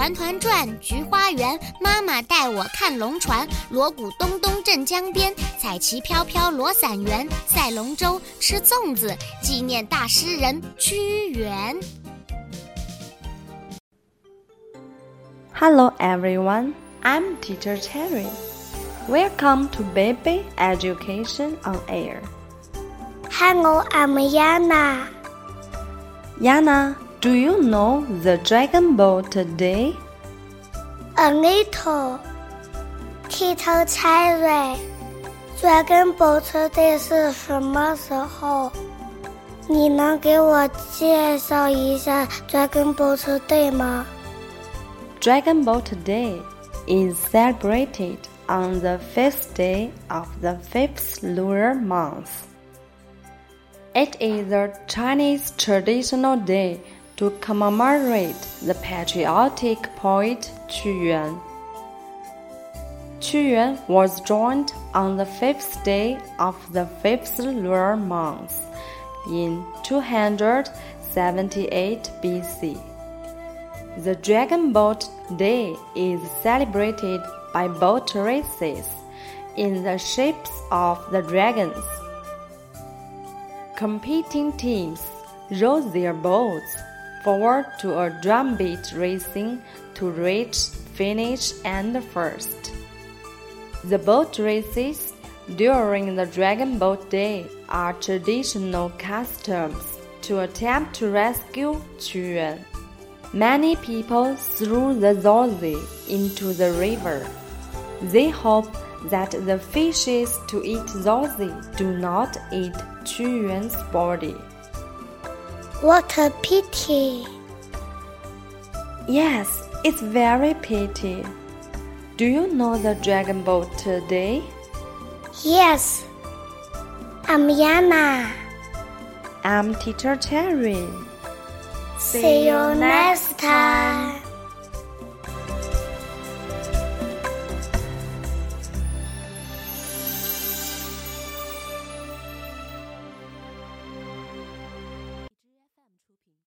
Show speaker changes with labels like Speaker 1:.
Speaker 1: 团团转，菊花园。妈妈带我看龙船，锣鼓咚咚镇江边。彩旗飘飘罗伞圆，赛龙舟，吃粽子，纪念大诗人屈原。
Speaker 2: Hello everyone, I'm Teacher Cherry. Welcome to Baby Education on Air.
Speaker 3: Hello, I'm Yana.
Speaker 2: Yana, Do you know the Dragon Boat Day?
Speaker 3: A little. Peter 猜蕊，Dragon Boat Day 是什么时候？你能给我介绍一下 Dragon Boat Day 吗
Speaker 2: ？Dragon Boat Day is celebrated on the fifth day of the fifth lunar month. It is a Chinese traditional day to commemorate the patriotic poet Qu Yuan. Qu Yuan was joined on the fifth day of the fifth lunar month in 278 BC. The Dragon Boat Day is celebrated by boat races in the shapes of the dragons. Competing teams row their boats forward to a drumbeat racing to reach finish and first. The boat races during the Dragon Boat Day are traditional customs to attempt to rescue Yuan. Many people threw the zongzi into the river. They hope that the fishes to eat zongzi do not eat Yuan's body.
Speaker 3: What a pity!
Speaker 2: Yes, it's very pity. Do you know the dragon boat today?
Speaker 3: Yes. I'm Yana.
Speaker 2: I'm Teacher Cherry.
Speaker 3: See you next time.